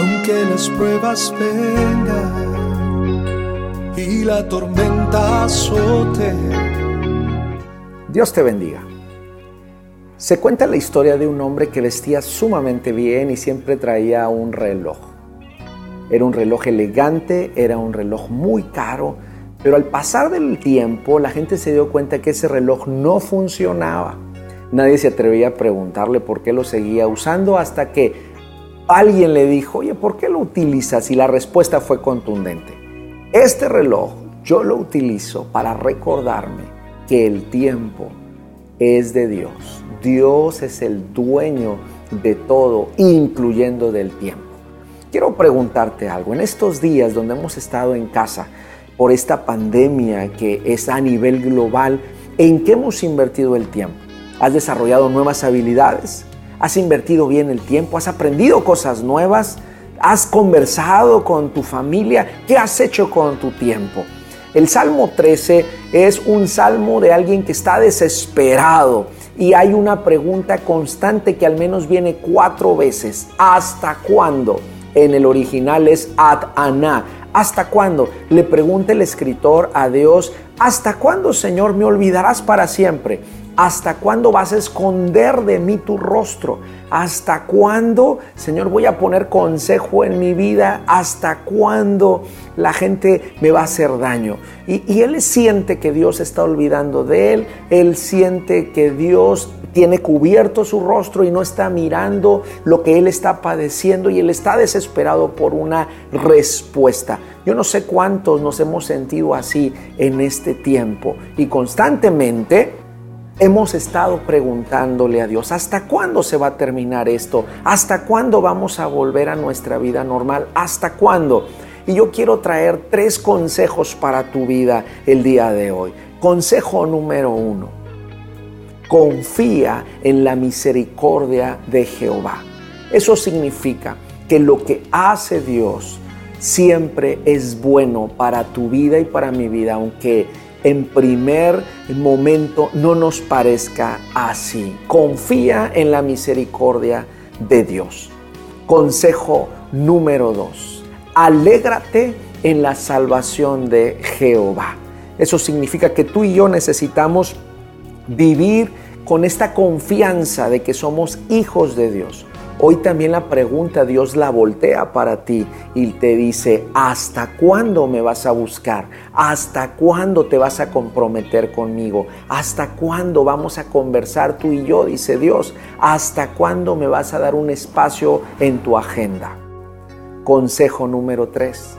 aunque las pruebas vengan y la tormenta azote. Dios te bendiga. Se cuenta la historia de un hombre que vestía sumamente bien y siempre traía un reloj. Era un reloj elegante, era un reloj muy caro, pero al pasar del tiempo la gente se dio cuenta que ese reloj no funcionaba. Nadie se atrevía a preguntarle por qué lo seguía usando hasta que alguien le dijo, oye, ¿por qué lo utilizas? Y la respuesta fue contundente. Este reloj yo lo utilizo para recordarme que el tiempo es de Dios. Dios es el dueño de todo, incluyendo del tiempo. Quiero preguntarte algo. En estos días donde hemos estado en casa por esta pandemia que es a nivel global, ¿en qué hemos invertido el tiempo? ¿Has desarrollado nuevas habilidades? Has invertido bien el tiempo, has aprendido cosas nuevas, has conversado con tu familia, ¿qué has hecho con tu tiempo? El Salmo 13 es un salmo de alguien que está desesperado y hay una pregunta constante que al menos viene cuatro veces. ¿Hasta cuándo? En el original es ad aná. ¿Hasta cuándo? Le pregunta el escritor a Dios, ¿hasta cuándo, Señor, me olvidarás para siempre? ¿Hasta cuándo vas a esconder de mí tu rostro? ¿Hasta cuándo, Señor, voy a poner consejo en mi vida? ¿Hasta cuándo la gente me va a hacer daño? Y, él siente que Dios está olvidando de él, él siente que Dios tiene cubierto su rostro y no está mirando lo que él está padeciendo y él está desesperado por una respuesta. Yo no sé cuántos nos hemos sentido así en este tiempo y constantemente hemos estado preguntándole a Dios, ¿hasta cuándo se va a terminar esto? ¿Hasta cuándo vamos a volver a nuestra vida normal? ¿Hasta cuándo? Y yo quiero traer tres consejos para tu vida el día de hoy. Consejo número uno, confía en la misericordia de Jehová. Eso significa que lo que hace Dios siempre es bueno para tu vida y para mi vida, aunque en primer momento no nos parezca así. Confía en la misericordia de Dios. Consejo número dos. Alégrate en la salvación de Jehová. Eso significa que tú y yo necesitamos vivir con esta confianza de que somos hijos de Dios. Hoy también la pregunta Dios la voltea para ti y te dice, ¿hasta cuándo me vas a buscar? ¿Hasta cuándo te vas a comprometer conmigo? ¿Hasta cuándo vamos a conversar tú y yo? Dice Dios, ¿hasta cuándo me vas a dar un espacio en tu agenda? Consejo número 3.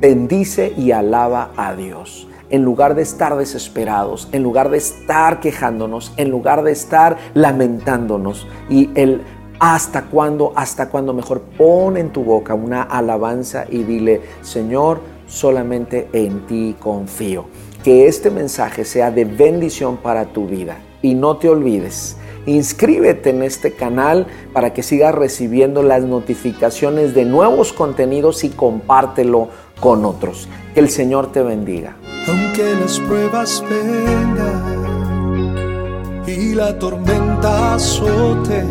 Bendice y alaba a Dios en lugar de estar desesperados, en lugar de estar quejándonos, en lugar de estar lamentándonos. Y el ¿Hasta cuándo? ¿Hasta cuándo? Mejor pon en tu boca una alabanza y dile, Señor, solamente en ti confío. Que este mensaje sea de bendición para tu vida. Y no te olvides, inscríbete en este canal para que sigas recibiendo las notificaciones de nuevos contenidos y compártelo con otros. Que el Señor te bendiga. Aunque las pruebas vengan y la tormenta azote